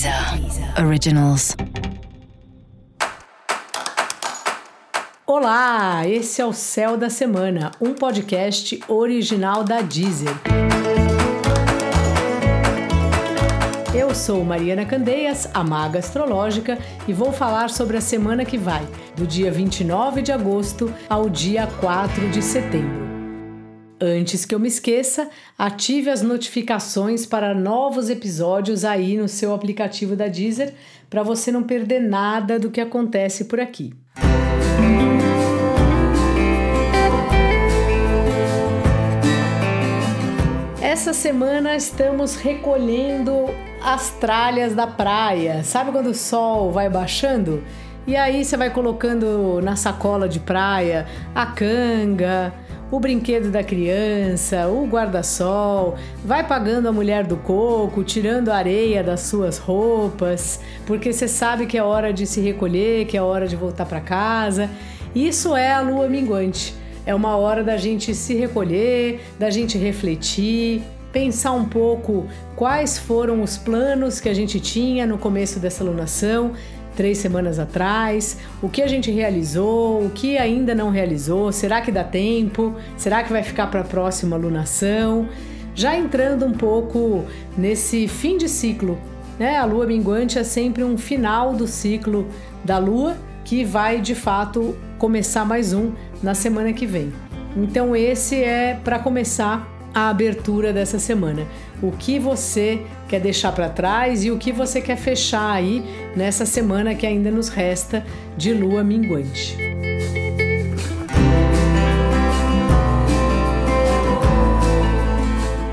Deezer Originals. Olá, esse é o Céu da Semana, um podcast original da Deezer. Eu sou Mariana Candeias, a maga astrológica, e vou falar sobre a semana que vai, do dia 29 de agosto ao dia 4 de setembro. Antes que eu me esqueça, ative as notificações para novos episódios aí no seu aplicativo da Deezer para você não perder nada do que acontece por aqui. Essa semana estamos recolhendo as tralhas da praia. Sabe quando o sol vai baixando? E aí você vai colocando na sacola de praia a canga, o brinquedo da criança, o guarda-sol, vai pagando a mulher do coco, tirando a areia das suas roupas, porque você sabe que é hora de se recolher, que é hora de voltar para casa. Isso é a lua minguante. É uma hora da gente se recolher, da gente refletir, pensar um pouco quais foram os planos que a gente tinha no começo dessa lunação, três semanas atrás, o que a gente realizou, o que ainda não realizou, será que dá tempo, será que vai ficar para a próxima lunação? Já entrando um pouco nesse fim de ciclo, né? A lua minguante é sempre um final do ciclo da lua que vai de fato começar mais um na semana que vem. Então, esse é para começar a abertura dessa semana. O que você quer deixar para trás e o que você quer fechar aí nessa semana que ainda nos resta de lua minguante.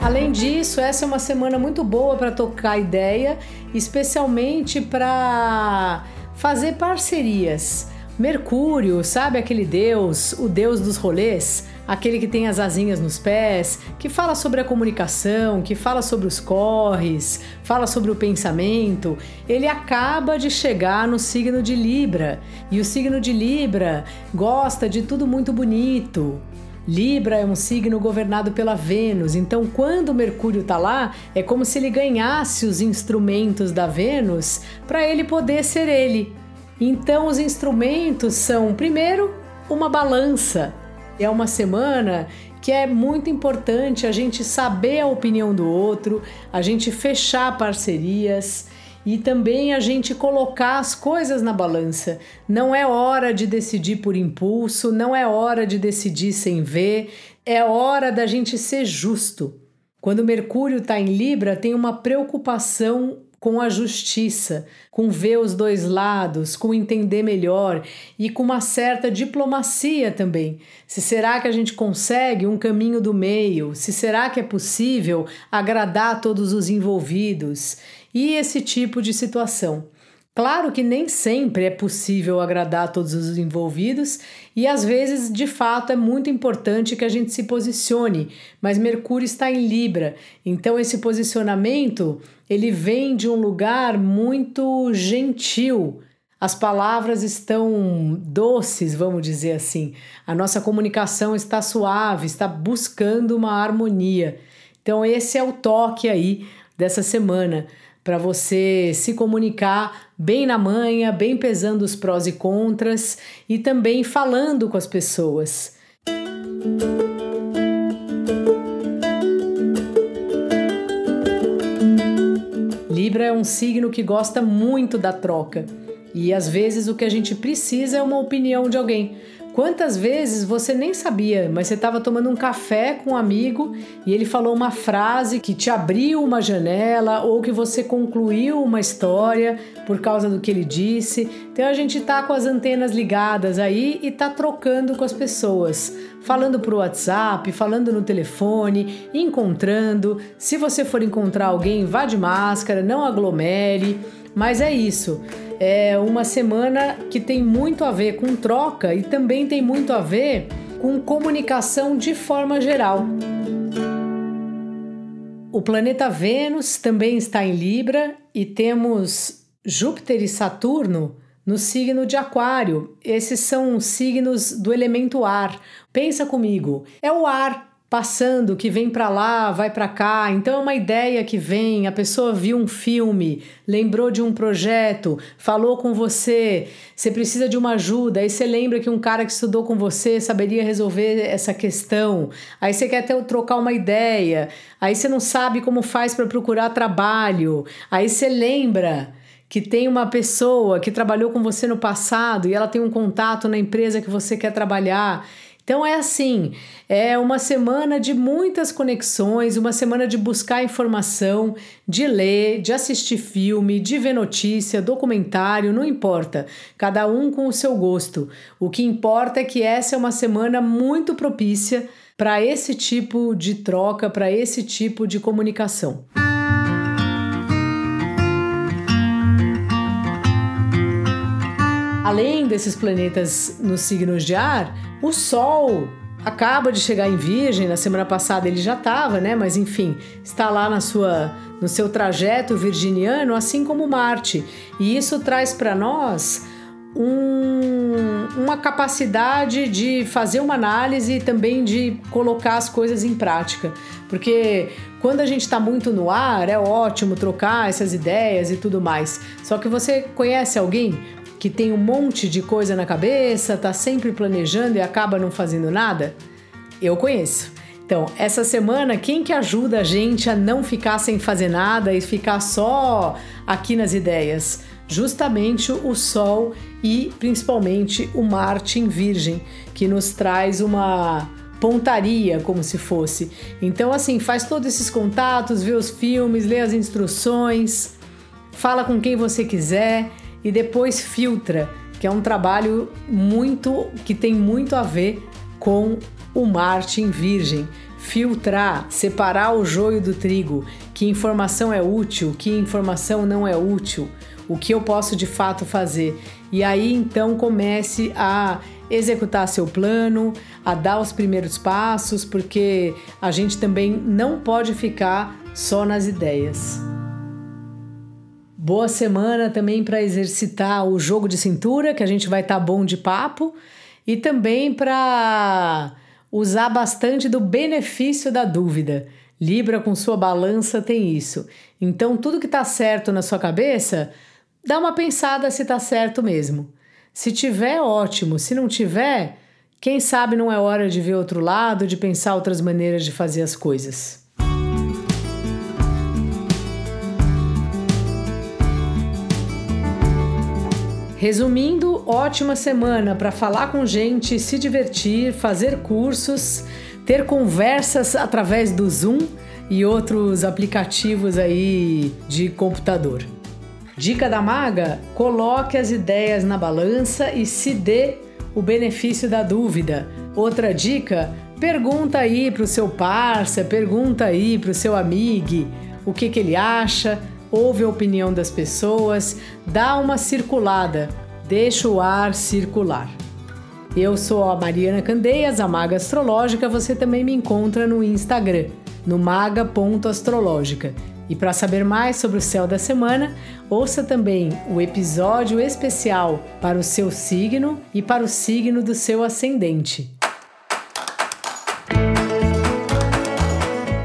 Além disso, essa é uma semana muito boa para tocar ideia, especialmente para fazer parcerias. Mercúrio, sabe aquele deus, o deus dos rolês? Aquele que tem as asinhas nos pés, que fala sobre a comunicação, que fala sobre os corres, fala sobre o pensamento, ele acaba de chegar no signo de Libra. E o signo de Libra gosta de tudo muito bonito. Libra é um signo governado pela Vênus, então quando Mercúrio está lá, é como se ele ganhasse os instrumentos da Vênus para ele poder ser ele. Então os instrumentos são, primeiro, uma balança, é uma semana que é muito importante a gente saber a opinião do outro, a gente fechar parcerias e também a gente colocar as coisas na balança. Não é hora de decidir por impulso, não é hora de decidir sem ver, é hora da gente ser justo. Quando Mercúrio está em Libra, tem uma preocupação com a justiça, com ver os dois lados, com entender melhor e com uma certa diplomacia também. Se será que a gente consegue um caminho do meio? Se será que é possível agradar todos os envolvidos? E esse tipo de situação. Claro que nem sempre é possível agradar todos os envolvidos e às vezes, de fato, é muito importante que a gente se posicione, mas Mercúrio está em Libra, então esse posicionamento, ele vem de um lugar muito gentil. As palavras estão doces, vamos dizer assim. A nossa comunicação está suave, está buscando uma harmonia. Então esse é o toque aí dessa semana para você se comunicar bem na manhã, bem pesando os prós e contras e também falando com as pessoas. Libra é um signo que gosta muito da troca e às vezes o que a gente precisa é uma opinião de alguém. Quantas vezes você nem sabia, mas você estava tomando um café com um amigo e ele falou uma frase que te abriu uma janela ou que você concluiu uma história por causa do que ele disse. Então a gente tá com as antenas ligadas aí e tá trocando com as pessoas, falando pro WhatsApp, falando no telefone, encontrando. Se você for encontrar alguém, vá de máscara, não aglomere. Mas é isso. É uma semana que tem muito a ver com troca e também tem muito a ver com comunicação de forma geral. O planeta Vênus também está em Libra e temos Júpiter e Saturno no signo de Aquário. Esses são signos do elemento ar. Pensa comigo, é o ar passando, que vem para lá, vai para cá. Então é uma ideia que vem, a pessoa viu um filme, lembrou de um projeto, falou com você, você precisa de uma ajuda, aí você lembra que um cara que estudou com você saberia resolver essa questão. Aí você quer até trocar uma ideia, aí você não sabe como faz para procurar trabalho. Aí você lembra que tem uma pessoa que trabalhou com você no passado e ela tem um contato na empresa que você quer trabalhar. Então é assim, é uma semana de muitas conexões, uma semana de buscar informação, de ler, de assistir filme, de ver notícia, documentário, não importa. Cada um com o seu gosto. O que importa é que essa é uma semana muito propícia para esse tipo de troca, para esse tipo de comunicação. Além desses planetas nos signos de ar, o Sol acaba de chegar em Virgem, na semana passada ele já estava, né? Mas enfim, está lá na sua no seu trajeto virginiano, assim como Marte. E isso traz para nós um, uma capacidade de fazer uma análise e também de colocar as coisas em prática. Porque quando a gente está muito no ar, é ótimo trocar essas ideias e tudo mais. Só que você conhece alguém que tem um monte de coisa na cabeça, tá sempre planejando e acaba não fazendo nada? Eu conheço. Então, essa semana, quem que ajuda a gente a não ficar sem fazer nada e ficar só aqui nas ideias? Justamente o Sol e principalmente o Marte em Virgem, que nos traz uma pontaria, como se fosse. Então, assim, faz todos esses contatos, vê os filmes, lê as instruções, fala com quem você quiser e depois filtra, que é um trabalho muito que tem muito a ver com o Martin Virgem. Filtrar, separar o joio do trigo, que informação é útil, que informação não é útil, o que eu posso de fato fazer. E aí então comece a executar seu plano, a dar os primeiros passos, porque a gente também não pode ficar só nas ideias. Boa semana também para exercitar o jogo de cintura, que a gente vai estar tá bom de papo, e também para usar bastante do benefício da dúvida. Libra com sua balança tem isso. Então, tudo que está certo na sua cabeça, dá uma pensada se está certo mesmo. Se tiver, ótimo. Se não tiver, quem sabe não é hora de ver outro lado, de pensar outras maneiras de fazer as coisas. Resumindo, ótima semana para falar com gente, se divertir, fazer cursos, ter conversas através do Zoom e outros aplicativos aí de computador. Dica da maga: coloque as ideias na balança e se dê o benefício da dúvida. Outra dica: pergunta aí para o seu parça, pergunta aí para o seu amigo o que, que ele acha ouve a opinião das pessoas, dá uma circulada, deixa o ar circular. Eu sou a Mariana Candeias, a Maga Astrológica. Você também me encontra no Instagram, no maga.astrológica. E para saber mais sobre o céu da semana, ouça também o episódio especial para o seu signo e para o signo do seu ascendente.